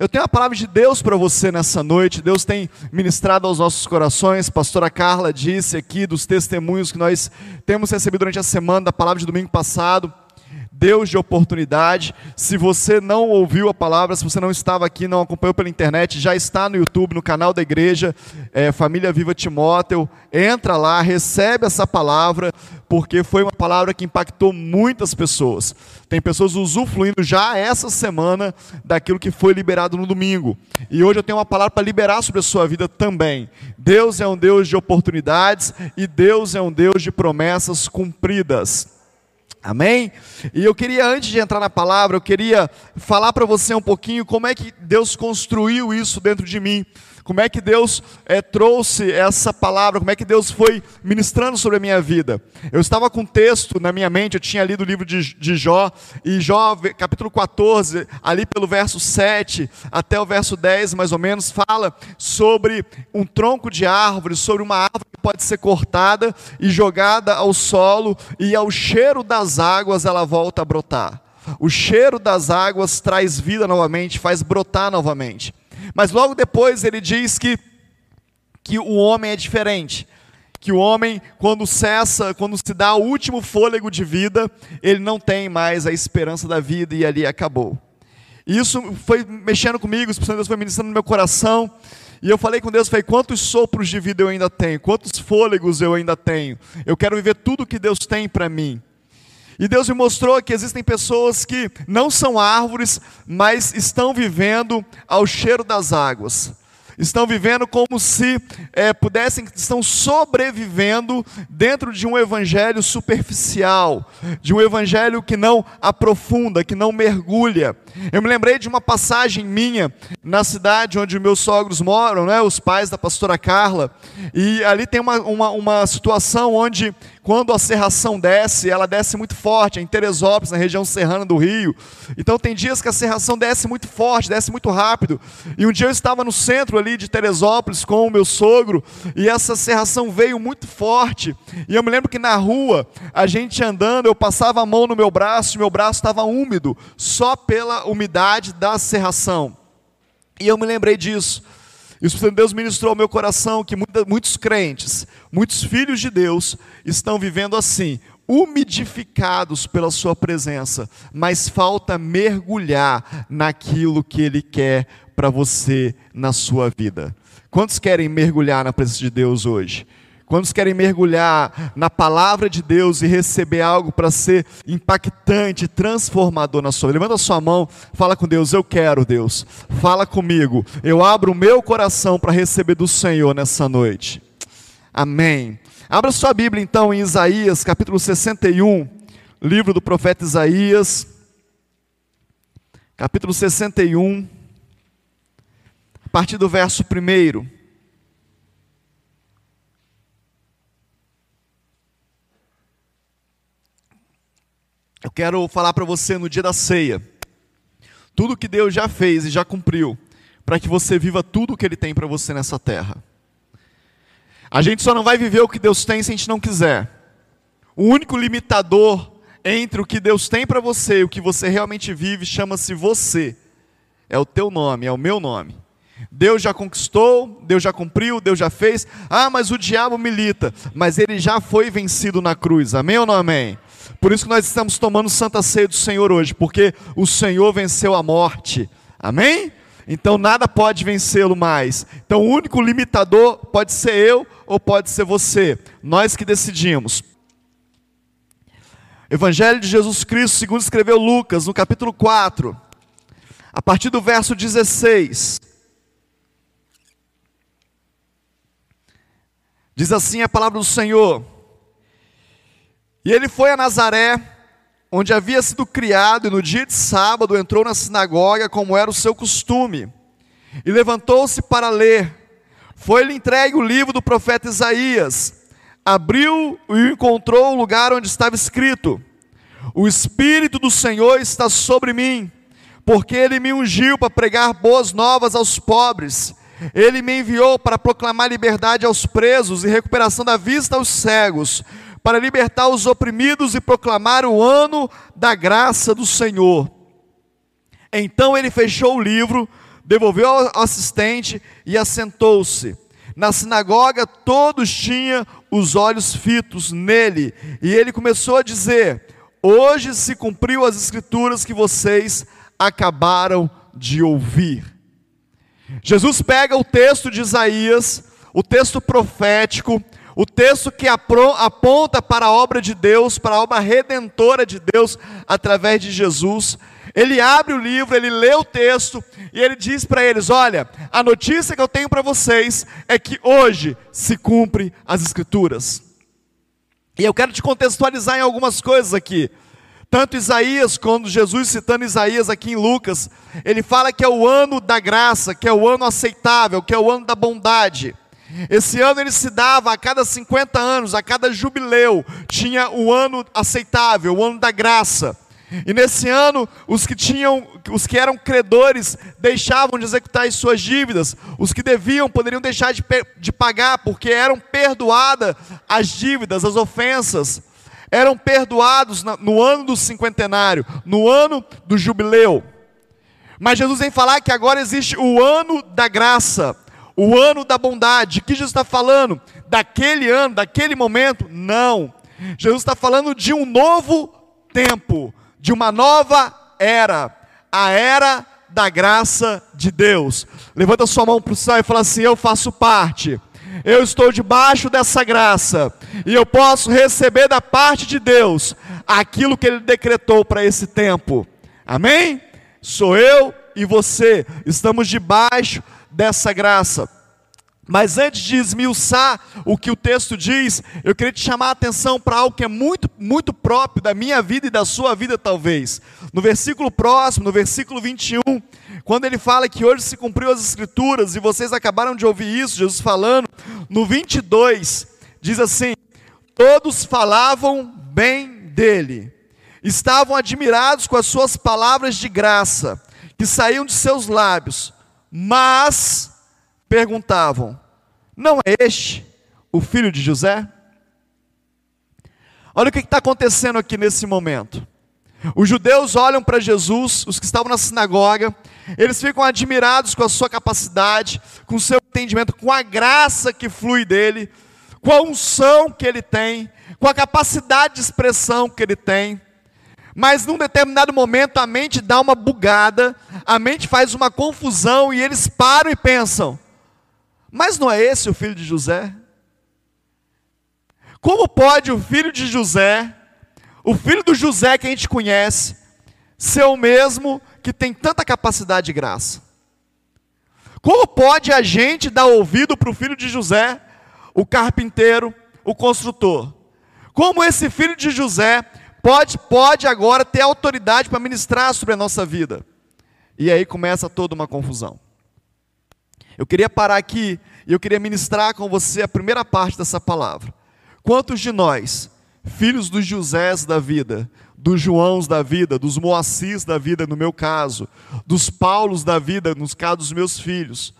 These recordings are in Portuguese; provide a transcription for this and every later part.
Eu tenho a palavra de Deus para você nessa noite. Deus tem ministrado aos nossos corações. Pastora Carla disse aqui dos testemunhos que nós temos recebido durante a semana da palavra de domingo passado. Deus de oportunidade. Se você não ouviu a palavra, se você não estava aqui, não acompanhou pela internet, já está no YouTube, no canal da igreja, é, Família Viva Timóteo. Entra lá, recebe essa palavra, porque foi uma palavra que impactou muitas pessoas. Tem pessoas usufruindo já essa semana daquilo que foi liberado no domingo. E hoje eu tenho uma palavra para liberar sobre a sua vida também. Deus é um Deus de oportunidades e Deus é um Deus de promessas cumpridas. Amém? E eu queria, antes de entrar na palavra, eu queria falar para você um pouquinho como é que Deus construiu isso dentro de mim como é que Deus é, trouxe essa palavra, como é que Deus foi ministrando sobre a minha vida. Eu estava com um texto na minha mente, eu tinha lido o livro de, de Jó, e Jó, capítulo 14, ali pelo verso 7 até o verso 10, mais ou menos, fala sobre um tronco de árvore, sobre uma árvore que pode ser cortada e jogada ao solo, e ao cheiro das águas ela volta a brotar. O cheiro das águas traz vida novamente, faz brotar novamente. Mas logo depois ele diz que, que o homem é diferente. Que o homem, quando cessa, quando se dá o último fôlego de vida, ele não tem mais a esperança da vida e ali acabou. E isso foi mexendo comigo, o Deus foi ministrando no meu coração. E eu falei com Deus, falei, quantos sopros de vida eu ainda tenho? Quantos fôlegos eu ainda tenho? Eu quero viver tudo que Deus tem para mim. E Deus me mostrou que existem pessoas que não são árvores, mas estão vivendo ao cheiro das águas estão vivendo como se é, pudessem, estão sobrevivendo dentro de um evangelho superficial, de um evangelho que não aprofunda, que não mergulha. Eu me lembrei de uma passagem minha na cidade onde meus sogros moram, né, os pais da pastora Carla, e ali tem uma, uma, uma situação onde quando a serração desce, ela desce muito forte, em Teresópolis, na região serrana do Rio. Então tem dias que a serração desce muito forte, desce muito rápido. E um dia eu estava no centro ali de Teresópolis com o meu sogro, e essa serração veio muito forte. E eu me lembro que na rua, a gente andando, eu passava a mão no meu braço, e meu braço estava úmido, só pela umidade da serração. E eu me lembrei disso. E o Espírito de Deus ministrou ao meu coração que muitos crentes, muitos filhos de Deus, estão vivendo assim, umidificados pela Sua presença, mas falta mergulhar naquilo que Ele quer para você na sua vida. Quantos querem mergulhar na presença de Deus hoje? Quantos querem mergulhar na palavra de Deus e receber algo para ser impactante, transformador na sua vida? Levanta a sua mão, fala com Deus, eu quero, Deus. Fala comigo. Eu abro o meu coração para receber do Senhor nessa noite. Amém. Abra sua Bíblia então em Isaías, capítulo 61, livro do profeta Isaías, capítulo 61, a partir do verso 1. Eu quero falar para você no dia da ceia, tudo que Deus já fez e já cumpriu, para que você viva tudo o que Ele tem para você nessa terra. A gente só não vai viver o que Deus tem se a gente não quiser. O único limitador entre o que Deus tem para você e o que você realmente vive chama-se você. É o teu nome, é o meu nome. Deus já conquistou, Deus já cumpriu, Deus já fez. Ah, mas o diabo milita, mas ele já foi vencido na cruz. Amém ou não amém? Por isso que nós estamos tomando Santa Ceia do Senhor hoje, porque o Senhor venceu a morte. Amém? Então nada pode vencê-lo mais. Então o único limitador pode ser eu ou pode ser você. Nós que decidimos. Evangelho de Jesus Cristo, segundo escreveu Lucas, no capítulo 4, a partir do verso 16. Diz assim a palavra do Senhor: e ele foi a Nazaré, onde havia sido criado, e no dia de sábado entrou na sinagoga, como era o seu costume, e levantou-se para ler. Foi-lhe entregue o livro do profeta Isaías. Abriu e encontrou o lugar onde estava escrito: O Espírito do Senhor está sobre mim, porque ele me ungiu para pregar boas novas aos pobres. Ele me enviou para proclamar liberdade aos presos e recuperação da vista aos cegos para libertar os oprimidos e proclamar o ano da graça do Senhor. Então ele fechou o livro, devolveu ao assistente e assentou-se. Na sinagoga, todos tinham os olhos fitos nele, e ele começou a dizer: Hoje se cumpriu as escrituras que vocês acabaram de ouvir. Jesus pega o texto de Isaías, o texto profético, o texto que aponta para a obra de Deus, para a obra redentora de Deus através de Jesus. Ele abre o livro, ele lê o texto e ele diz para eles: Olha, a notícia que eu tenho para vocês é que hoje se cumpre as Escrituras. E eu quero te contextualizar em algumas coisas aqui. Tanto Isaías, quando Jesus citando Isaías aqui em Lucas, ele fala que é o ano da graça, que é o ano aceitável, que é o ano da bondade. Esse ano ele se dava a cada 50 anos, a cada jubileu, tinha o ano aceitável, o ano da graça. E nesse ano, os que tinham, os que eram credores, deixavam de executar as suas dívidas. Os que deviam poderiam deixar de, de pagar, porque eram perdoadas as dívidas, as ofensas eram perdoados no ano do cinquentenário, no ano do jubileu. Mas Jesus vem falar que agora existe o ano da graça, o ano da bondade. O que Jesus está falando? Daquele ano, daquele momento? Não. Jesus está falando de um novo tempo, de uma nova era, a era da graça de Deus. Levanta sua mão para o céu e fala assim: Eu faço parte eu estou debaixo dessa graça e eu posso receber da parte de Deus aquilo que Ele decretou para esse tempo. Amém? Sou eu e você, estamos debaixo dessa graça. Mas antes de esmiuçar o que o texto diz, eu queria te chamar a atenção para algo que é muito, muito próprio da minha vida e da sua vida, talvez. No versículo próximo, no versículo 21, quando ele fala que hoje se cumpriu as escrituras, e vocês acabaram de ouvir isso, Jesus falando, no 22, diz assim: Todos falavam bem dele, estavam admirados com as suas palavras de graça, que saíam de seus lábios, mas perguntavam: Não é este o filho de José? Olha o que está acontecendo aqui nesse momento. Os judeus olham para Jesus, os que estavam na sinagoga, eles ficam admirados com a sua capacidade, com o seu entendimento, com a graça que flui dele, com a unção que ele tem, com a capacidade de expressão que ele tem. Mas num determinado momento a mente dá uma bugada, a mente faz uma confusão e eles param e pensam: mas não é esse o filho de José? Como pode o filho de José, o filho do José que a gente conhece, ser o mesmo que tem tanta capacidade de graça? Como pode a gente dar ouvido para o filho de José, o carpinteiro, o construtor? Como esse filho de José pode, pode agora ter autoridade para ministrar sobre a nossa vida? E aí começa toda uma confusão. Eu queria parar aqui e eu queria ministrar com você a primeira parte dessa palavra. Quantos de nós, filhos dos Josés da vida, dos Joãos da vida, dos Moacis da vida, no meu caso, dos Paulos da vida, nos casos dos meus filhos,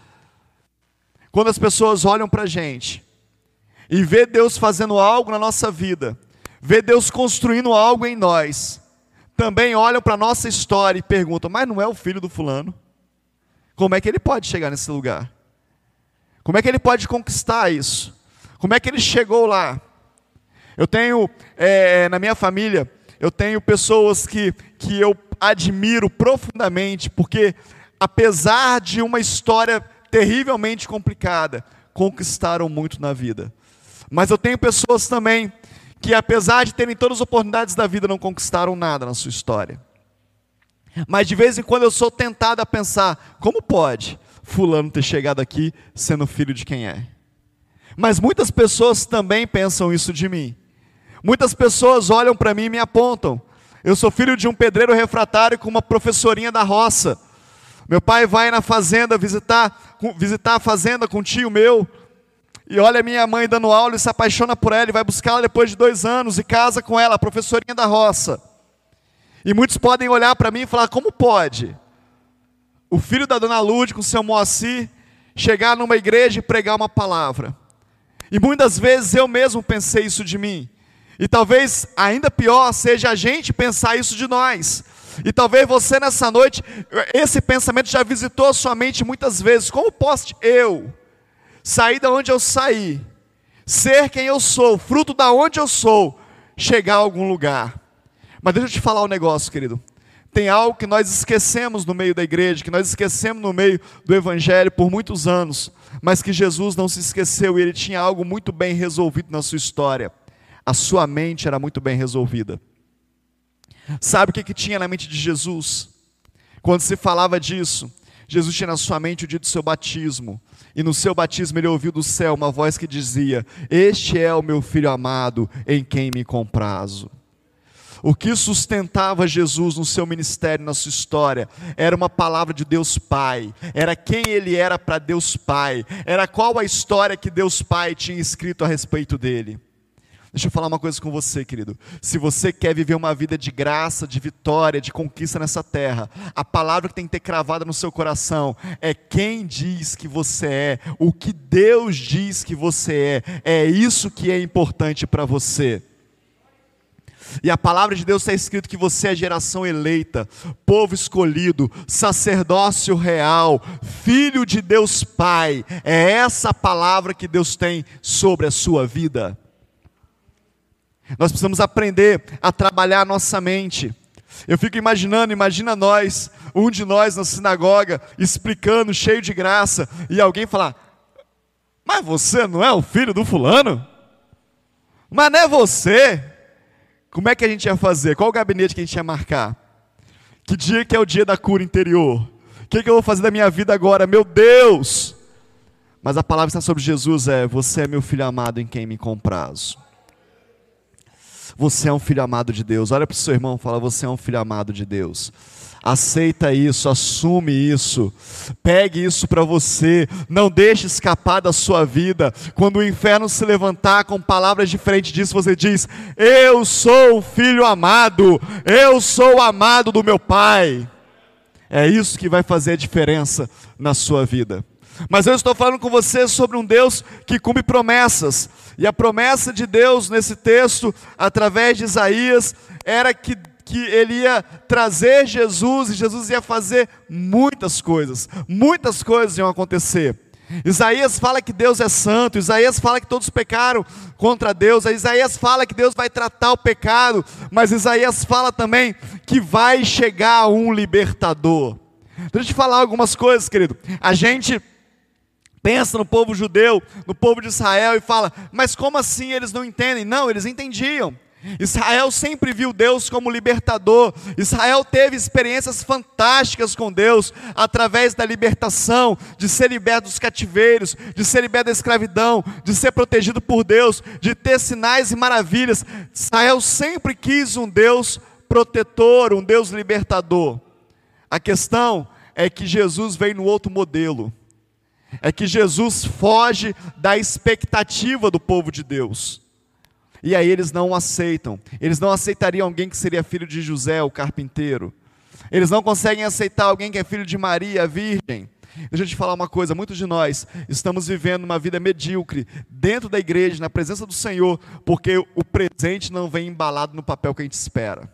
quando as pessoas olham para a gente e vê Deus fazendo algo na nossa vida, vê Deus construindo algo em nós, também olham para a nossa história e perguntam: mas não é o filho do fulano? Como é que ele pode chegar nesse lugar? Como é que ele pode conquistar isso? Como é que ele chegou lá? Eu tenho, é, na minha família, eu tenho pessoas que, que eu admiro profundamente, porque apesar de uma história terrivelmente complicada, conquistaram muito na vida. Mas eu tenho pessoas também que, apesar de terem todas as oportunidades da vida, não conquistaram nada na sua história. Mas de vez em quando eu sou tentado a pensar: como pode Fulano ter chegado aqui sendo filho de quem é? Mas muitas pessoas também pensam isso de mim. Muitas pessoas olham para mim e me apontam. Eu sou filho de um pedreiro refratário com uma professorinha da roça. Meu pai vai na fazenda visitar, visitar a fazenda com um tio meu. E olha minha mãe dando aula e se apaixona por ela e vai buscá-la depois de dois anos e casa com ela, a professorinha da roça. E muitos podem olhar para mim e falar: como pode? O filho da dona Lude com seu Moacir chegar numa igreja e pregar uma palavra. E muitas vezes eu mesmo pensei isso de mim. E talvez ainda pior seja a gente pensar isso de nós. E talvez você nessa noite, esse pensamento já visitou a sua mente muitas vezes. Como posso eu sair da onde eu saí, ser quem eu sou, fruto da onde eu sou, chegar a algum lugar? Mas deixa eu te falar um negócio, querido. Tem algo que nós esquecemos no meio da igreja, que nós esquecemos no meio do evangelho por muitos anos, mas que Jesus não se esqueceu e ele tinha algo muito bem resolvido na sua história. A sua mente era muito bem resolvida. Sabe o que, que tinha na mente de Jesus? Quando se falava disso, Jesus tinha na sua mente o dia do seu batismo, e no seu batismo ele ouviu do céu uma voz que dizia: Este é o meu filho amado, em quem me comprazo. O que sustentava Jesus no seu ministério, na sua história, era uma palavra de Deus Pai, era quem ele era para Deus Pai, era qual a história que Deus Pai tinha escrito a respeito dele. Deixa eu falar uma coisa com você, querido. Se você quer viver uma vida de graça, de vitória, de conquista nessa terra, a palavra que tem que ter cravada no seu coração é quem diz que você é, o que Deus diz que você é. É isso que é importante para você. E a palavra de Deus está escrito que você é geração eleita, povo escolhido, sacerdócio real, filho de Deus Pai. É essa palavra que Deus tem sobre a sua vida. Nós precisamos aprender a trabalhar a nossa mente. Eu fico imaginando, imagina nós, um de nós na sinagoga, explicando, cheio de graça, e alguém falar: Mas você não é o filho do fulano? Mas não é você? Como é que a gente ia fazer? Qual o gabinete que a gente ia marcar? Que dia que é o dia da cura interior? O que, que eu vou fazer da minha vida agora? Meu Deus! Mas a palavra está sobre Jesus é: Você é meu filho amado em quem me comprazo. Você é um filho amado de Deus. Olha para o seu irmão e fala: Você é um filho amado de Deus. Aceita isso, assume isso, pegue isso para você, não deixe escapar da sua vida. Quando o inferno se levantar com palavras diferentes disso, você diz: Eu sou o filho amado, eu sou o amado do meu Pai. É isso que vai fazer a diferença na sua vida. Mas eu estou falando com você sobre um Deus que cumpre promessas. E a promessa de Deus nesse texto, através de Isaías, era que que ele ia trazer Jesus e Jesus ia fazer muitas coisas, muitas coisas iam acontecer. Isaías fala que Deus é santo, Isaías fala que todos pecaram contra Deus, Isaías fala que Deus vai tratar o pecado, mas Isaías fala também que vai chegar um libertador. Deixa eu te falar algumas coisas, querido. A gente pensa no povo judeu, no povo de Israel e fala, mas como assim eles não entendem? Não, eles entendiam. Israel sempre viu Deus como libertador. Israel teve experiências fantásticas com Deus através da libertação, de ser liberto dos cativeiros, de ser liberto da escravidão, de ser protegido por Deus, de ter sinais e maravilhas. Israel sempre quis um Deus protetor, um Deus libertador. A questão é que Jesus veio no outro modelo. É que Jesus foge da expectativa do povo de Deus. E aí eles não aceitam. Eles não aceitariam alguém que seria filho de José, o carpinteiro. Eles não conseguem aceitar alguém que é filho de Maria, a virgem. Deixa eu te falar uma coisa: muitos de nós estamos vivendo uma vida medíocre dentro da igreja, na presença do Senhor, porque o presente não vem embalado no papel que a gente espera.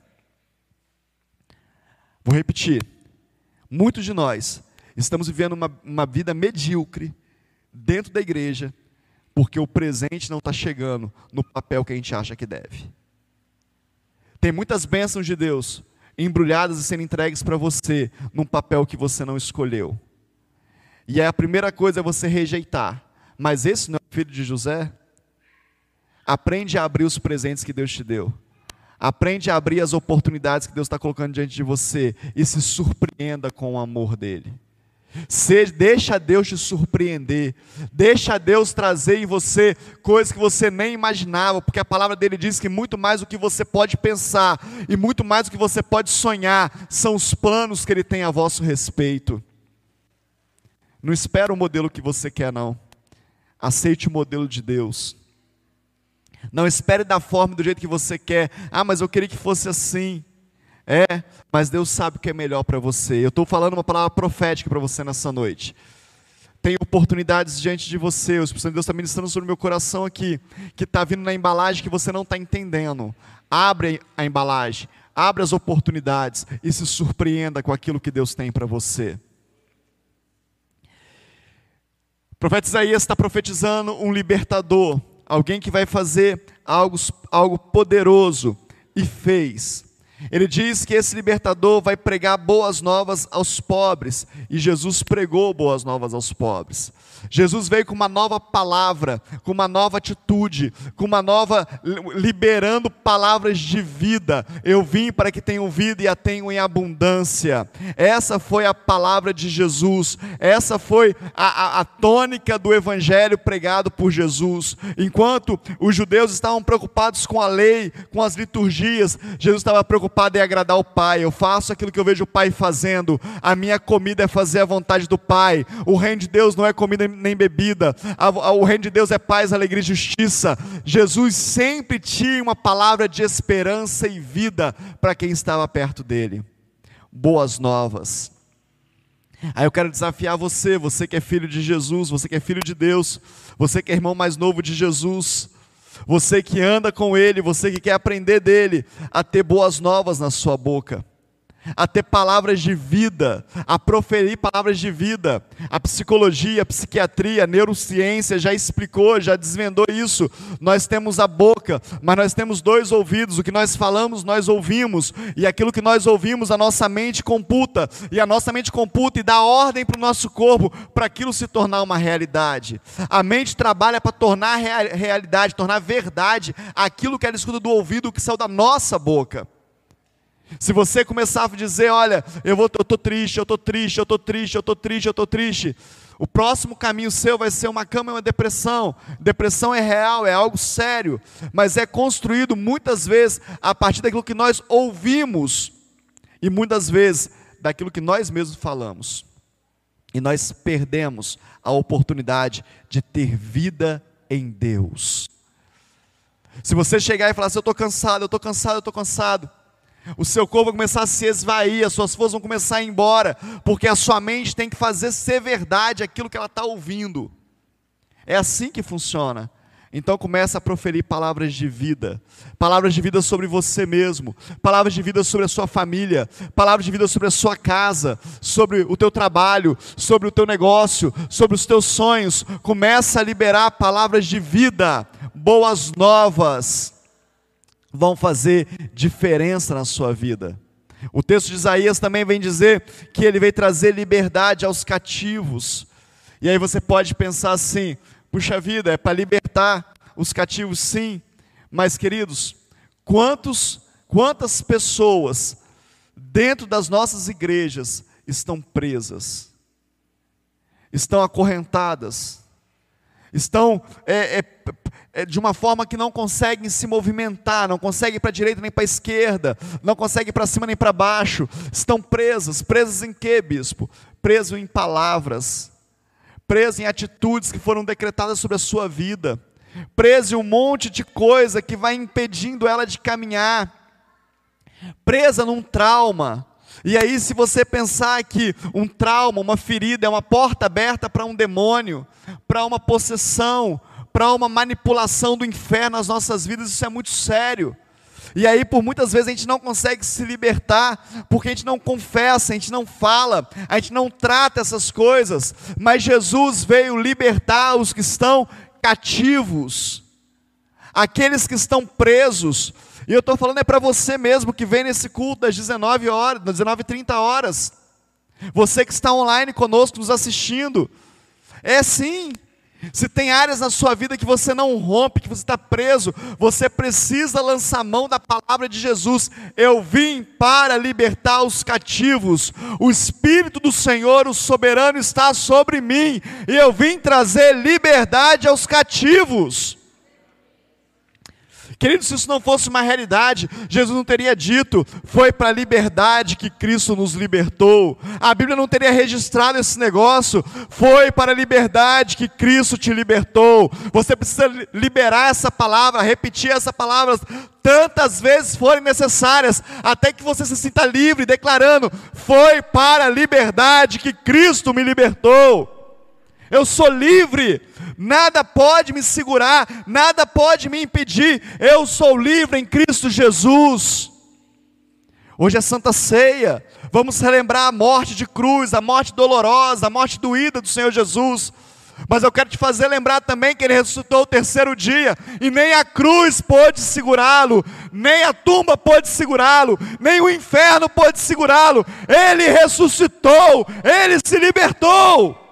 Vou repetir: muitos de nós estamos vivendo uma, uma vida medíocre dentro da igreja, porque o presente não está chegando no papel que a gente acha que deve. Tem muitas bênçãos de Deus embrulhadas e sendo entregues para você num papel que você não escolheu. E aí a primeira coisa é você rejeitar. Mas esse não é o filho de José? Aprende a abrir os presentes que Deus te deu. Aprende a abrir as oportunidades que Deus está colocando diante de você e se surpreenda com o amor dele. Se, deixa Deus te surpreender, deixa Deus trazer em você coisas que você nem imaginava, porque a palavra dele diz que muito mais do que você pode pensar e muito mais do que você pode sonhar são os planos que ele tem a vosso respeito. Não espera o modelo que você quer, não. Aceite o modelo de Deus. Não espere da forma do jeito que você quer. Ah, mas eu queria que fosse assim. É, mas Deus sabe o que é melhor para você. Eu estou falando uma palavra profética para você nessa noite. Tem oportunidades diante de você. O Espírito de Deus está ministrando sobre o meu coração aqui, que está vindo na embalagem que você não está entendendo. Abre a embalagem, abra as oportunidades e se surpreenda com aquilo que Deus tem para você. O profeta Isaías está profetizando um libertador, alguém que vai fazer algo, algo poderoso, e fez. Ele diz que esse libertador vai pregar boas novas aos pobres, e Jesus pregou boas novas aos pobres. Jesus veio com uma nova palavra, com uma nova atitude, com uma nova liberando palavras de vida. Eu vim para que tenham vida e a tenham em abundância. Essa foi a palavra de Jesus. Essa foi a, a, a tônica do evangelho pregado por Jesus. Enquanto os judeus estavam preocupados com a lei, com as liturgias, Jesus estava preocupado em agradar o Pai. Eu faço aquilo que eu vejo o Pai fazendo. A minha comida é fazer a vontade do Pai. O reino de Deus não é comida nem bebida. O reino de Deus é paz, alegria e justiça. Jesus sempre tinha uma palavra de esperança e vida para quem estava perto dele. Boas novas. Aí eu quero desafiar você, você que é filho de Jesus, você que é filho de Deus, você que é irmão mais novo de Jesus, você que anda com Ele, você que quer aprender dele, a ter boas novas na sua boca a ter palavras de vida, a proferir palavras de vida. A psicologia, a psiquiatria, a neurociência já explicou, já desvendou isso. Nós temos a boca, mas nós temos dois ouvidos. O que nós falamos, nós ouvimos, e aquilo que nós ouvimos, a nossa mente computa, e a nossa mente computa e dá ordem para o nosso corpo para aquilo se tornar uma realidade. A mente trabalha para tornar realidade, tornar verdade aquilo que ela escuta do ouvido que saiu da nossa boca. Se você começar a dizer, olha, eu estou triste, eu estou triste, eu estou triste, eu estou triste, eu estou triste, o próximo caminho seu vai ser uma cama e uma depressão. Depressão é real, é algo sério, mas é construído muitas vezes a partir daquilo que nós ouvimos e muitas vezes daquilo que nós mesmos falamos. E nós perdemos a oportunidade de ter vida em Deus. Se você chegar e falar assim, eu estou cansado, eu estou cansado, eu estou cansado, o seu corpo vai começar a se esvair, as suas forças vão começar a ir embora, porque a sua mente tem que fazer ser verdade aquilo que ela está ouvindo. É assim que funciona. Então começa a proferir palavras de vida, palavras de vida sobre você mesmo, palavras de vida sobre a sua família, palavras de vida sobre a sua casa, sobre o teu trabalho, sobre o teu negócio, sobre os teus sonhos. Começa a liberar palavras de vida, boas novas vão fazer diferença na sua vida. O texto de Isaías também vem dizer que ele veio trazer liberdade aos cativos. E aí você pode pensar assim: puxa vida, é para libertar os cativos, sim. Mas queridos, quantos, quantas pessoas dentro das nossas igrejas estão presas, estão acorrentadas, estão é, é, de uma forma que não conseguem se movimentar, não conseguem para a direita nem para a esquerda, não conseguem para cima nem para baixo, estão presas, presas em quê, bispo? Preso em palavras, preso em atitudes que foram decretadas sobre a sua vida, preso em um monte de coisa que vai impedindo ela de caminhar, presa num trauma, e aí, se você pensar que um trauma, uma ferida é uma porta aberta para um demônio, para uma possessão, para uma manipulação do inferno nas nossas vidas, isso é muito sério. E aí, por muitas vezes, a gente não consegue se libertar, porque a gente não confessa, a gente não fala, a gente não trata essas coisas. Mas Jesus veio libertar os que estão cativos, aqueles que estão presos. E eu estou falando é para você mesmo que vem nesse culto das 19 horas, das 19 30 horas. Você que está online conosco, nos assistindo. É sim, se tem áreas na sua vida que você não rompe, que você está preso, você precisa lançar mão da palavra de Jesus. Eu vim para libertar os cativos. O Espírito do Senhor, o soberano, está sobre mim, e eu vim trazer liberdade aos cativos. Querido, se isso não fosse uma realidade, Jesus não teria dito, foi para a liberdade que Cristo nos libertou. A Bíblia não teria registrado esse negócio, foi para a liberdade que Cristo te libertou. Você precisa liberar essa palavra, repetir essa palavra tantas vezes forem necessárias, até que você se sinta livre, declarando: foi para a liberdade que Cristo me libertou. Eu sou livre, nada pode me segurar, nada pode me impedir. Eu sou livre em Cristo Jesus. Hoje é Santa Ceia. Vamos relembrar a morte de cruz, a morte dolorosa, a morte doída do Senhor Jesus. Mas eu quero te fazer lembrar também que ele ressuscitou o terceiro dia, e nem a cruz pôde segurá-lo, nem a tumba pôde segurá-lo, nem o inferno pôde segurá-lo. Ele ressuscitou, ele se libertou.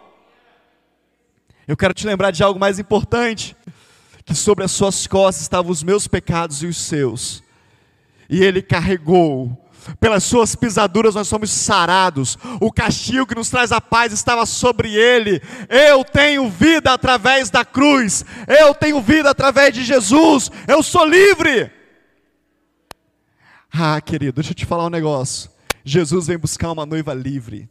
Eu quero te lembrar de algo mais importante: que sobre as suas costas estavam os meus pecados e os seus, e ele carregou pelas suas pisaduras nós somos sarados, o castigo que nos traz a paz estava sobre ele. Eu tenho vida através da cruz, eu tenho vida através de Jesus, eu sou livre. Ah, querido, deixa eu te falar um negócio. Jesus vem buscar uma noiva livre.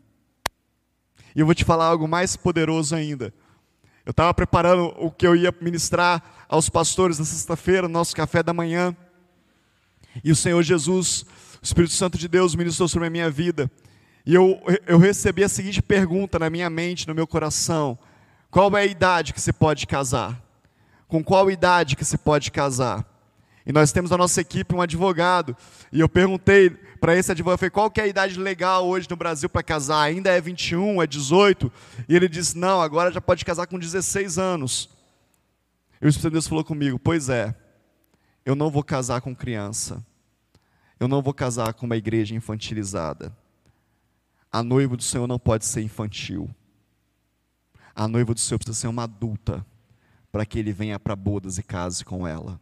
E eu vou te falar algo mais poderoso ainda. Eu estava preparando o que eu ia ministrar aos pastores na sexta-feira, no nosso café da manhã. E o Senhor Jesus o Espírito Santo de Deus ministrou sobre a minha vida. E eu, eu recebi a seguinte pergunta na minha mente, no meu coração: Qual é a idade que você pode casar? Com qual idade que você pode casar? E nós temos na nossa equipe um advogado. E eu perguntei para esse advogado, falei, qual que é a idade legal hoje no Brasil para casar? Ainda é 21, é 18? E ele disse, não, agora já pode casar com 16 anos. E o Espírito de Deus falou comigo, pois é, eu não vou casar com criança. Eu não vou casar com uma igreja infantilizada. A noiva do Senhor não pode ser infantil. A noiva do Senhor precisa ser uma adulta para que ele venha para bodas e case com ela.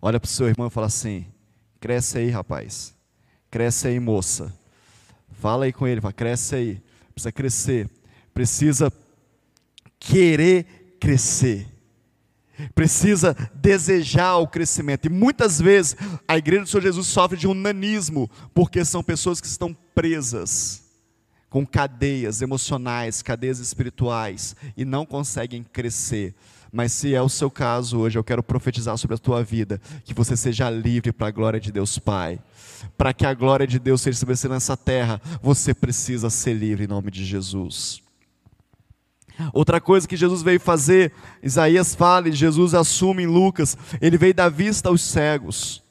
Olha para o seu irmão e fala assim: cresce aí, rapaz. Cresce aí, moça. Fala aí com ele, fala, cresce aí. Precisa crescer. Precisa querer crescer precisa desejar o crescimento. E muitas vezes a igreja do Senhor Jesus sofre de um nanismo, porque são pessoas que estão presas com cadeias emocionais, cadeias espirituais e não conseguem crescer. Mas se é o seu caso hoje, eu quero profetizar sobre a tua vida, que você seja livre para a glória de Deus Pai. Para que a glória de Deus seja estabelecida nessa terra, você precisa ser livre em nome de Jesus. Outra coisa que Jesus veio fazer, Isaías fala e Jesus assume em Lucas, ele veio dar vista aos cegos.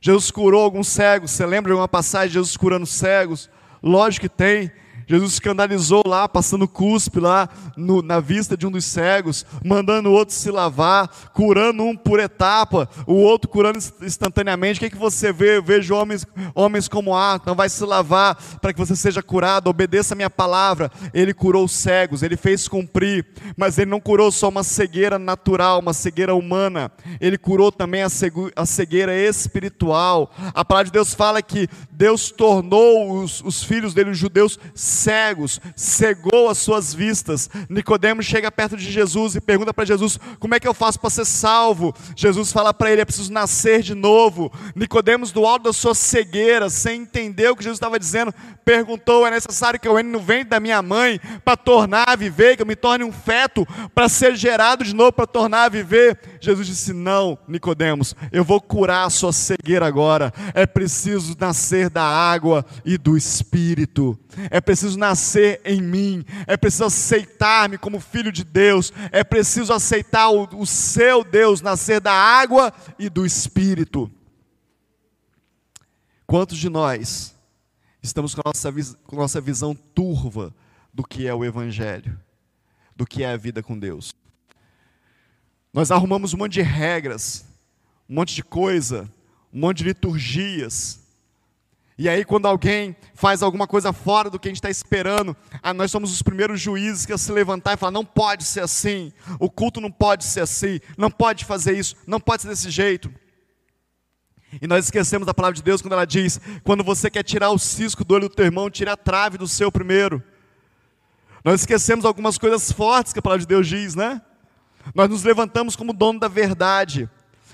Jesus curou alguns cegos, você lembra de uma passagem de Jesus curando cegos? Lógico que tem. Jesus escandalizou lá, passando cuspe lá no, na vista de um dos cegos, mandando o outro se lavar, curando um por etapa, o outro curando instantaneamente. O que, é que você vê? Eu vejo homens, homens como ah, não vai se lavar para que você seja curado, obedeça a minha palavra. Ele curou os cegos, ele fez cumprir, mas ele não curou só uma cegueira natural, uma cegueira humana, ele curou também a cegueira espiritual. A palavra de Deus fala que Deus tornou os, os filhos dele, os judeus, cegos, cegou as suas vistas. Nicodemos chega perto de Jesus e pergunta para Jesus: "Como é que eu faço para ser salvo?" Jesus fala para ele: "É preciso nascer de novo." Nicodemos do alto da sua cegueira, sem entender o que Jesus estava dizendo, perguntou: "É necessário que eu entre no ventre da minha mãe para tornar a viver, que eu me torne um feto para ser gerado de novo para tornar a viver?" Jesus disse: "Não, Nicodemos, eu vou curar a sua cegueira agora. É preciso nascer da água e do espírito. É preciso preciso nascer em mim, é preciso aceitar-me como filho de Deus, é preciso aceitar o, o seu Deus nascer da água e do Espírito. Quantos de nós estamos com a nossa, com a nossa visão turva do que é o Evangelho, do que é a vida com Deus? Nós arrumamos um monte de regras, um monte de coisa, um monte de liturgias, e aí, quando alguém faz alguma coisa fora do que a gente está esperando, ah, nós somos os primeiros juízes que a se levantar e falar: não pode ser assim, o culto não pode ser assim, não pode fazer isso, não pode ser desse jeito. E nós esquecemos da palavra de Deus quando ela diz: quando você quer tirar o cisco do olho do teu irmão, tira a trave do seu primeiro. Nós esquecemos algumas coisas fortes que a palavra de Deus diz, né? Nós nos levantamos como dono da verdade,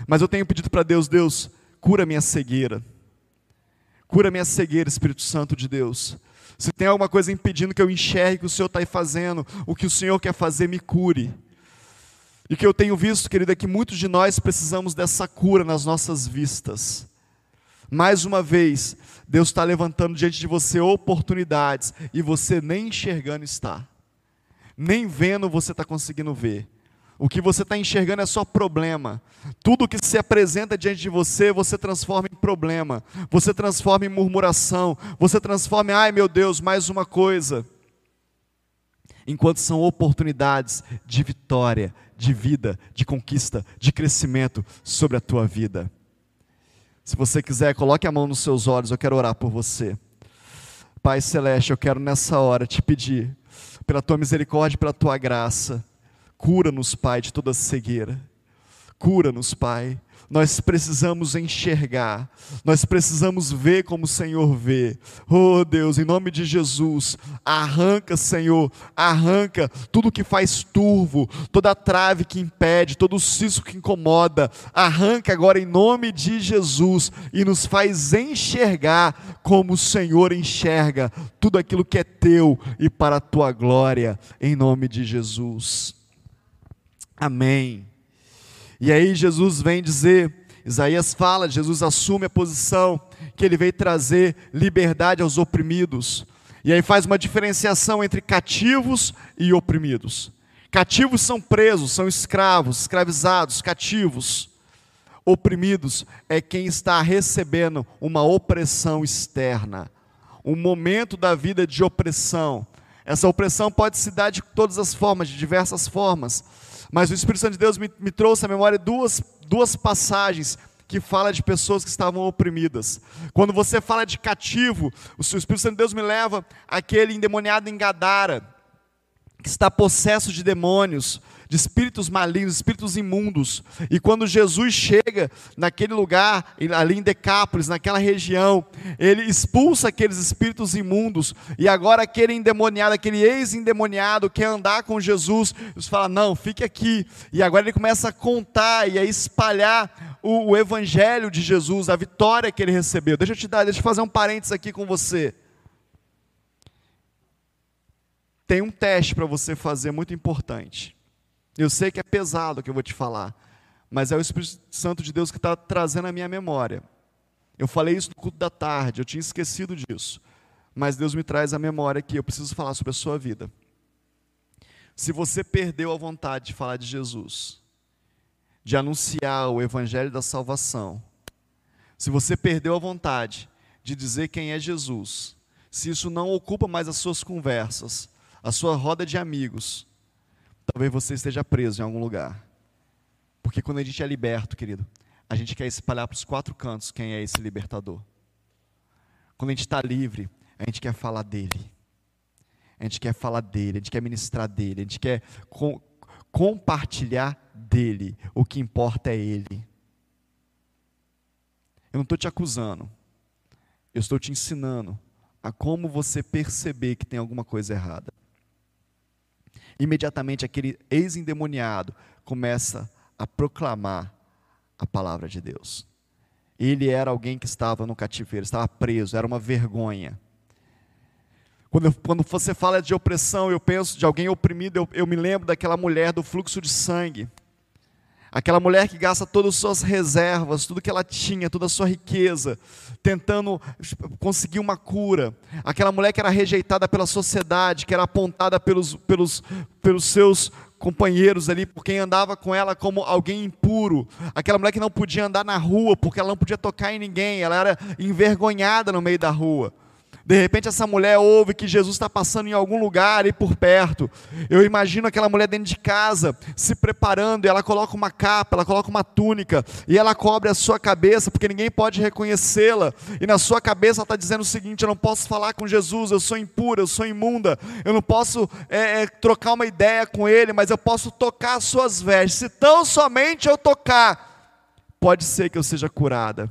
mas eu tenho pedido para Deus: Deus, cura minha cegueira. Cura minha cegueira, Espírito Santo de Deus. Se tem alguma coisa impedindo que eu enxergue o que o Senhor está aí fazendo, o que o Senhor quer fazer, me cure. E o que eu tenho visto, querido, é que muitos de nós precisamos dessa cura nas nossas vistas. Mais uma vez, Deus está levantando diante de você oportunidades e você nem enxergando está, nem vendo você está conseguindo ver. O que você está enxergando é só problema. Tudo que se apresenta diante de você, você transforma em problema. Você transforma em murmuração. Você transforma em, ai meu Deus, mais uma coisa. Enquanto são oportunidades de vitória, de vida, de conquista, de crescimento sobre a tua vida. Se você quiser, coloque a mão nos seus olhos, eu quero orar por você. Pai Celeste, eu quero nessa hora te pedir, pela tua misericórdia, pela tua graça, Cura-nos, Pai, de toda cegueira. Cura-nos, Pai. Nós precisamos enxergar, nós precisamos ver como o Senhor vê. Oh Deus, em nome de Jesus, arranca, Senhor, arranca tudo que faz turvo, toda trave que impede, todo cisco que incomoda. Arranca agora em nome de Jesus e nos faz enxergar como o Senhor enxerga tudo aquilo que é teu e para a tua glória, em nome de Jesus. Amém. E aí Jesus vem dizer, Isaías fala, Jesus assume a posição que ele veio trazer liberdade aos oprimidos. E aí faz uma diferenciação entre cativos e oprimidos. Cativos são presos, são escravos, escravizados, cativos. Oprimidos é quem está recebendo uma opressão externa, um momento da vida de opressão. Essa opressão pode se dar de todas as formas, de diversas formas mas o Espírito Santo de Deus me, me trouxe à memória duas, duas passagens que fala de pessoas que estavam oprimidas. Quando você fala de cativo, o Espírito Santo de Deus me leva àquele endemoniado em Gadara, que está possesso de demônios, de espíritos malignos, espíritos imundos. E quando Jesus chega naquele lugar, ali em Decápolis, naquela região, ele expulsa aqueles espíritos imundos. E agora aquele endemoniado, aquele ex-endemoniado quer andar com Jesus, Jesus fala: "Não, fique aqui". E agora ele começa a contar e a espalhar o, o evangelho de Jesus, a vitória que ele recebeu. Deixa eu te dar, deixa eu fazer um parênteses aqui com você. Tem um teste para você fazer muito importante. Eu sei que é pesado o que eu vou te falar, mas é o Espírito Santo de Deus que está trazendo a minha memória. Eu falei isso no culto da tarde, eu tinha esquecido disso, mas Deus me traz a memória que eu preciso falar sobre a sua vida. Se você perdeu a vontade de falar de Jesus, de anunciar o Evangelho da salvação, se você perdeu a vontade de dizer quem é Jesus, se isso não ocupa mais as suas conversas, a sua roda de amigos, talvez você esteja preso em algum lugar. Porque quando a gente é liberto, querido, a gente quer espalhar para os quatro cantos quem é esse libertador. Quando a gente está livre, a gente quer falar dele. A gente quer falar dele, a gente quer ministrar dele, a gente quer com, compartilhar dele. O que importa é ele. Eu não estou te acusando, eu estou te ensinando a como você perceber que tem alguma coisa errada imediatamente aquele ex-endemoniado começa a proclamar a palavra de Deus. Ele era alguém que estava no cativeiro, estava preso, era uma vergonha. Quando, quando você fala de opressão, eu penso de alguém oprimido, eu, eu me lembro daquela mulher do fluxo de sangue. Aquela mulher que gasta todas as suas reservas, tudo que ela tinha, toda a sua riqueza, tentando conseguir uma cura. Aquela mulher que era rejeitada pela sociedade, que era apontada pelos, pelos, pelos seus companheiros ali, por quem andava com ela como alguém impuro. Aquela mulher que não podia andar na rua, porque ela não podia tocar em ninguém, ela era envergonhada no meio da rua. De repente essa mulher ouve que Jesus está passando em algum lugar ali por perto. Eu imagino aquela mulher dentro de casa, se preparando, e ela coloca uma capa, ela coloca uma túnica, e ela cobre a sua cabeça, porque ninguém pode reconhecê-la. E na sua cabeça ela está dizendo o seguinte: eu não posso falar com Jesus, eu sou impura, eu sou imunda, eu não posso é, é, trocar uma ideia com ele, mas eu posso tocar as suas vestes. Se tão somente eu tocar, pode ser que eu seja curada.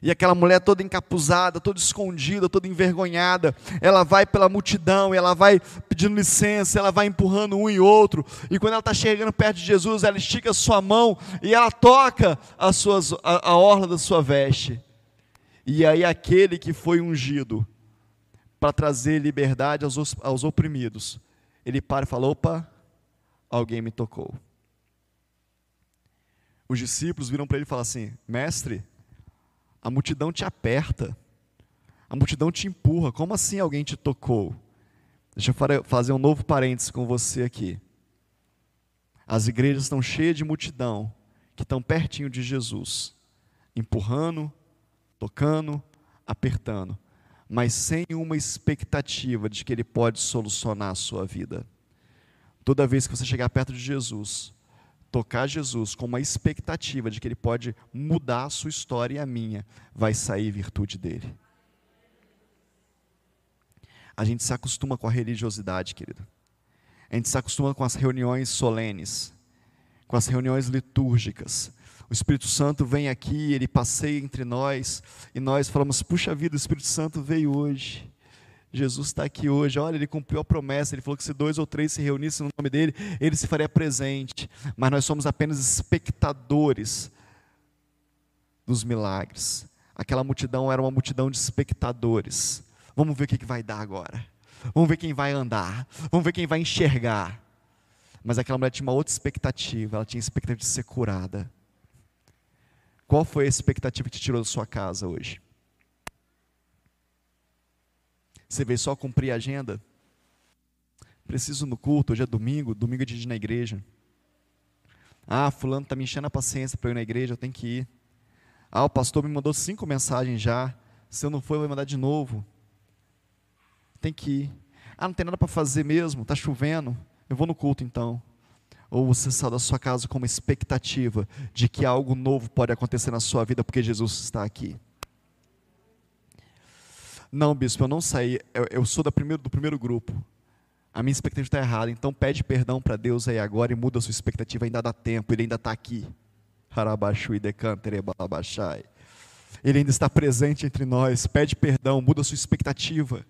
E aquela mulher toda encapuzada, toda escondida, toda envergonhada, ela vai pela multidão, ela vai pedindo licença, ela vai empurrando um e outro. E quando ela está chegando perto de Jesus, ela estica sua mão e ela toca a, suas, a, a orla da sua veste. E aí aquele que foi ungido para trazer liberdade aos, aos oprimidos, ele para e fala: opa, alguém me tocou. Os discípulos viram para ele e falaram assim: mestre, a multidão te aperta, a multidão te empurra. Como assim alguém te tocou? Deixa eu fazer um novo parênteses com você aqui. As igrejas estão cheias de multidão que estão pertinho de Jesus, empurrando, tocando, apertando, mas sem uma expectativa de que Ele pode solucionar a sua vida. Toda vez que você chegar perto de Jesus, tocar Jesus com uma expectativa de que Ele pode mudar a sua história e a minha, vai sair virtude dele. A gente se acostuma com a religiosidade, querido. A gente se acostuma com as reuniões solenes, com as reuniões litúrgicas. O Espírito Santo vem aqui, ele passeia entre nós, e nós falamos: puxa vida, o Espírito Santo veio hoje. Jesus está aqui hoje, olha, ele cumpriu a promessa, ele falou que se dois ou três se reunissem no nome dele, ele se faria presente, mas nós somos apenas espectadores dos milagres. Aquela multidão era uma multidão de espectadores. Vamos ver o que vai dar agora. Vamos ver quem vai andar. Vamos ver quem vai enxergar. Mas aquela mulher tinha uma outra expectativa, ela tinha expectativa de ser curada. Qual foi a expectativa que te tirou da sua casa hoje? Você veio só cumprir a agenda? Preciso no culto, hoje é domingo, domingo é de ir na igreja. Ah, fulano está me enchendo a paciência para eu ir na igreja, eu tenho que ir. Ah, o pastor me mandou cinco mensagens já. Se eu não for, eu vou mandar de novo. Tem que ir. Ah, não tem nada para fazer mesmo, está chovendo. Eu vou no culto então. Ou você sai da sua casa com uma expectativa de que algo novo pode acontecer na sua vida porque Jesus está aqui. Não, bispo, eu não saí, eu, eu sou da primeiro, do primeiro grupo. A minha expectativa está errada, então pede perdão para Deus aí agora e muda a sua expectativa, ainda dá tempo, ele ainda está aqui. Ele ainda está presente entre nós, pede perdão, muda a sua expectativa.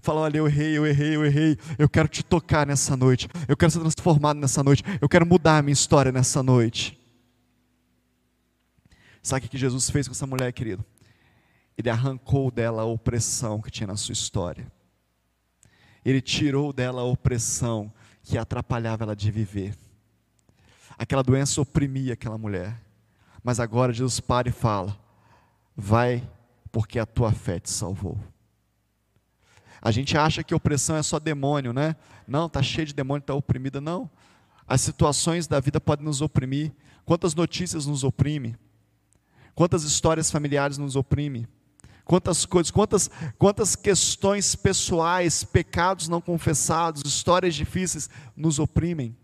Fala, olha, eu errei, eu errei, eu errei, eu quero te tocar nessa noite, eu quero ser transformado nessa noite, eu quero mudar a minha história nessa noite. Sabe o que Jesus fez com essa mulher, querido? Ele arrancou dela a opressão que tinha na sua história. Ele tirou dela a opressão que atrapalhava ela de viver. Aquela doença oprimia aquela mulher. Mas agora Jesus para e fala: Vai, porque a tua fé te salvou. A gente acha que opressão é só demônio, né? Não, está cheio de demônio, está oprimida. Não. As situações da vida podem nos oprimir. Quantas notícias nos oprimem? Quantas histórias familiares nos oprimem? Quantas coisas, quantas, quantas questões pessoais, pecados não confessados, histórias difíceis nos oprimem,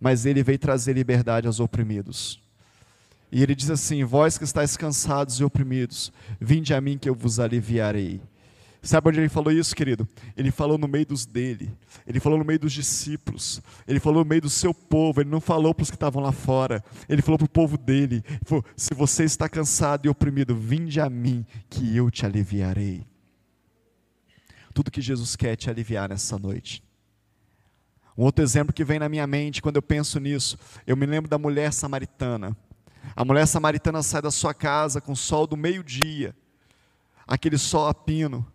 mas Ele veio trazer liberdade aos oprimidos. E Ele diz assim: Vós que estáis cansados e oprimidos, vinde a mim que eu vos aliviarei. Sabe onde ele falou isso, querido? Ele falou no meio dos dele, ele falou no meio dos discípulos, ele falou no meio do seu povo, ele não falou para os que estavam lá fora, ele falou para o povo dele: falou, se você está cansado e oprimido, vinde a mim, que eu te aliviarei. Tudo que Jesus quer é te aliviar nessa noite. Um outro exemplo que vem na minha mente quando eu penso nisso, eu me lembro da mulher samaritana. A mulher samaritana sai da sua casa com o sol do meio-dia, aquele sol a pino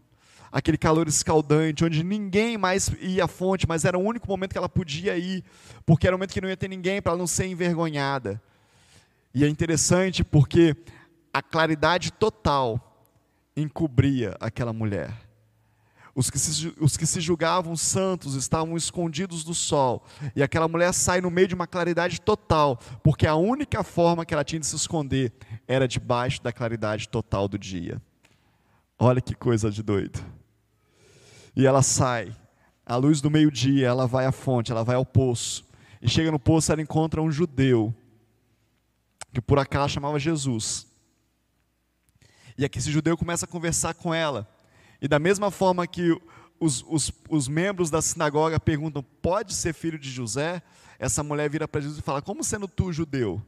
aquele calor escaldante, onde ninguém mais ia à fonte, mas era o único momento que ela podia ir, porque era o momento que não ia ter ninguém para ela não ser envergonhada. E é interessante porque a claridade total encobria aquela mulher. Os que, se, os que se julgavam santos estavam escondidos do sol, e aquela mulher sai no meio de uma claridade total, porque a única forma que ela tinha de se esconder era debaixo da claridade total do dia. Olha que coisa de doido. E ela sai, à luz do meio-dia, ela vai à fonte, ela vai ao poço. E chega no poço, ela encontra um judeu, que por acaso chamava Jesus. E aqui esse judeu começa a conversar com ela. E da mesma forma que os, os, os membros da sinagoga perguntam: pode ser filho de José? Essa mulher vira para Jesus e fala: Como sendo tu judeu,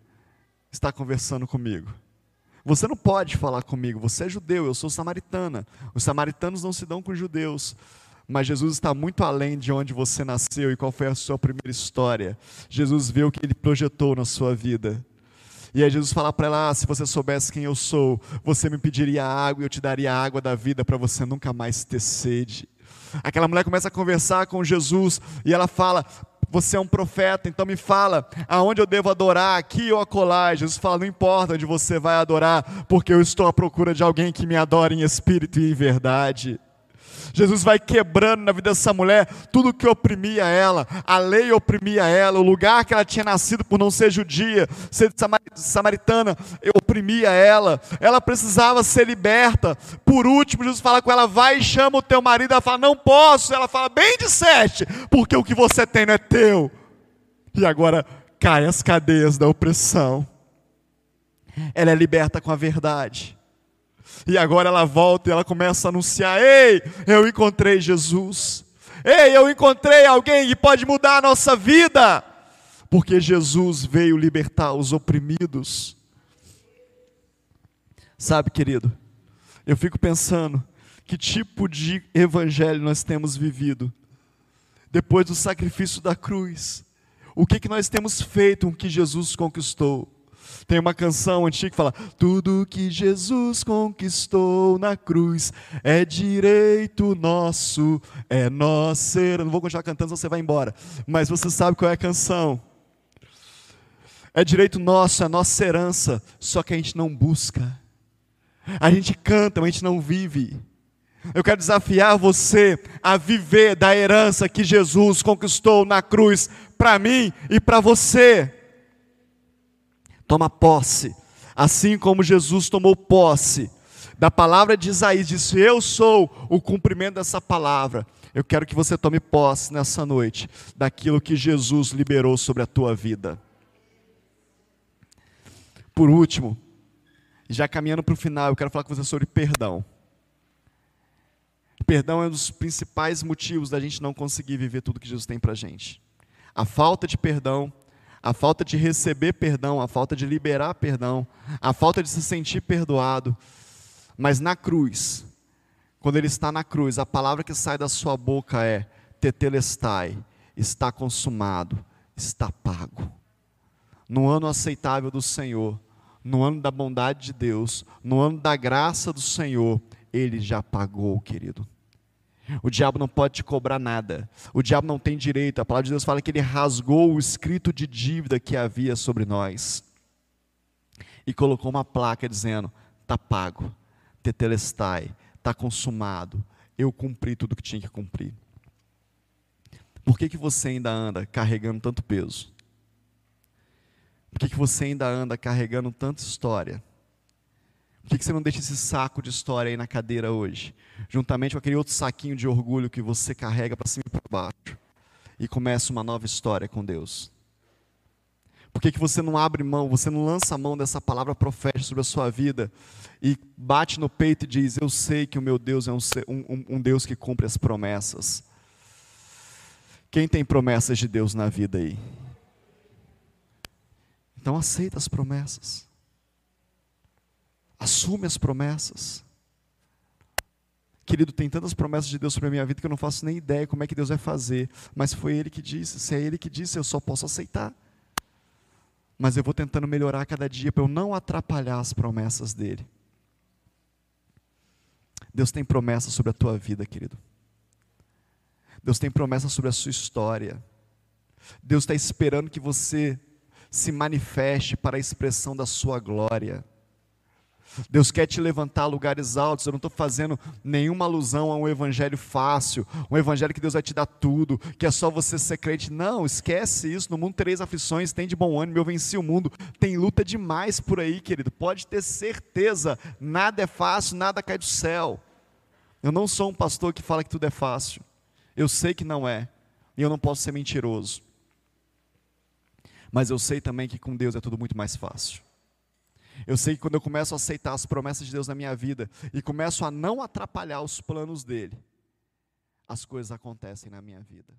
está conversando comigo? Você não pode falar comigo, você é judeu, eu sou samaritana. Os samaritanos não se dão com os judeus. Mas Jesus está muito além de onde você nasceu e qual foi a sua primeira história. Jesus vê o que ele projetou na sua vida. E aí Jesus fala para ela: ah, se você soubesse quem eu sou, você me pediria água e eu te daria a água da vida para você nunca mais ter sede. Aquela mulher começa a conversar com Jesus e ela fala: você é um profeta, então me fala aonde eu devo adorar, aqui ou acolá. Jesus fala: não importa onde você vai adorar, porque eu estou à procura de alguém que me adore em espírito e em verdade. Jesus vai quebrando na vida dessa mulher tudo que oprimia ela, a lei oprimia ela, o lugar que ela tinha nascido por não ser judia, ser samaritana, oprimia ela, ela precisava ser liberta. Por último, Jesus fala com ela: vai e chama o teu marido. Ela fala: não posso. Ela fala: bem disseste, porque o que você tem não é teu. E agora cai as cadeias da opressão. Ela é liberta com a verdade. E agora ela volta e ela começa a anunciar: Ei, eu encontrei Jesus. Ei, eu encontrei alguém que pode mudar a nossa vida. Porque Jesus veio libertar os oprimidos. Sabe, querido, eu fico pensando que tipo de evangelho nós temos vivido depois do sacrifício da cruz. O que, que nós temos feito com o que Jesus conquistou? Tem uma canção antiga que fala: Tudo que Jesus conquistou na cruz é direito nosso, é nosso. Eu não vou continuar cantando, senão você vai embora. Mas você sabe qual é a canção. É direito nosso, é nossa herança, só que a gente não busca. A gente canta, mas a gente não vive. Eu quero desafiar você a viver da herança que Jesus conquistou na cruz para mim e para você. Toma posse, assim como Jesus tomou posse da palavra de Isaías, disse: Eu sou o cumprimento dessa palavra. Eu quero que você tome posse nessa noite daquilo que Jesus liberou sobre a tua vida. Por último, já caminhando para o final, eu quero falar com você sobre perdão. Perdão é um dos principais motivos da gente não conseguir viver tudo que Jesus tem para a gente. A falta de perdão a falta de receber perdão, a falta de liberar perdão, a falta de se sentir perdoado. Mas na cruz, quando ele está na cruz, a palavra que sai da sua boca é: Tetelestai, está consumado, está pago. No ano aceitável do Senhor, no ano da bondade de Deus, no ano da graça do Senhor, ele já pagou, querido. O diabo não pode te cobrar nada. O diabo não tem direito. A palavra de Deus fala que ele rasgou o escrito de dívida que havia sobre nós e colocou uma placa dizendo: está pago, tetelestai, está consumado. Eu cumpri tudo que tinha que cumprir. Por que, que você ainda anda carregando tanto peso? Por que, que você ainda anda carregando tanta história? Por que você não deixa esse saco de história aí na cadeira hoje? Juntamente com aquele outro saquinho de orgulho que você carrega para cima e para baixo. E começa uma nova história com Deus. Por que, que você não abre mão, você não lança a mão dessa palavra profética sobre a sua vida e bate no peito e diz: Eu sei que o meu Deus é um, um, um Deus que cumpre as promessas. Quem tem promessas de Deus na vida aí? Então aceita as promessas. Assume as promessas. Querido, tem tantas promessas de Deus sobre a minha vida que eu não faço nem ideia como é que Deus vai fazer. Mas foi Ele que disse. Se é Ele que disse, eu só posso aceitar. Mas eu vou tentando melhorar cada dia para eu não atrapalhar as promessas dEle. Deus tem promessas sobre a tua vida, querido. Deus tem promessas sobre a sua história. Deus está esperando que você se manifeste para a expressão da sua glória. Deus quer te levantar a lugares altos. Eu não estou fazendo nenhuma alusão a um evangelho fácil, um evangelho que Deus vai te dar tudo, que é só você ser crente. Não, esquece isso. No mundo três aflições, tem de bom ânimo, eu venci o mundo. Tem luta demais por aí, querido. Pode ter certeza, nada é fácil, nada cai do céu. Eu não sou um pastor que fala que tudo é fácil. Eu sei que não é, e eu não posso ser mentiroso. Mas eu sei também que com Deus é tudo muito mais fácil. Eu sei que quando eu começo a aceitar as promessas de Deus na minha vida e começo a não atrapalhar os planos dele, as coisas acontecem na minha vida.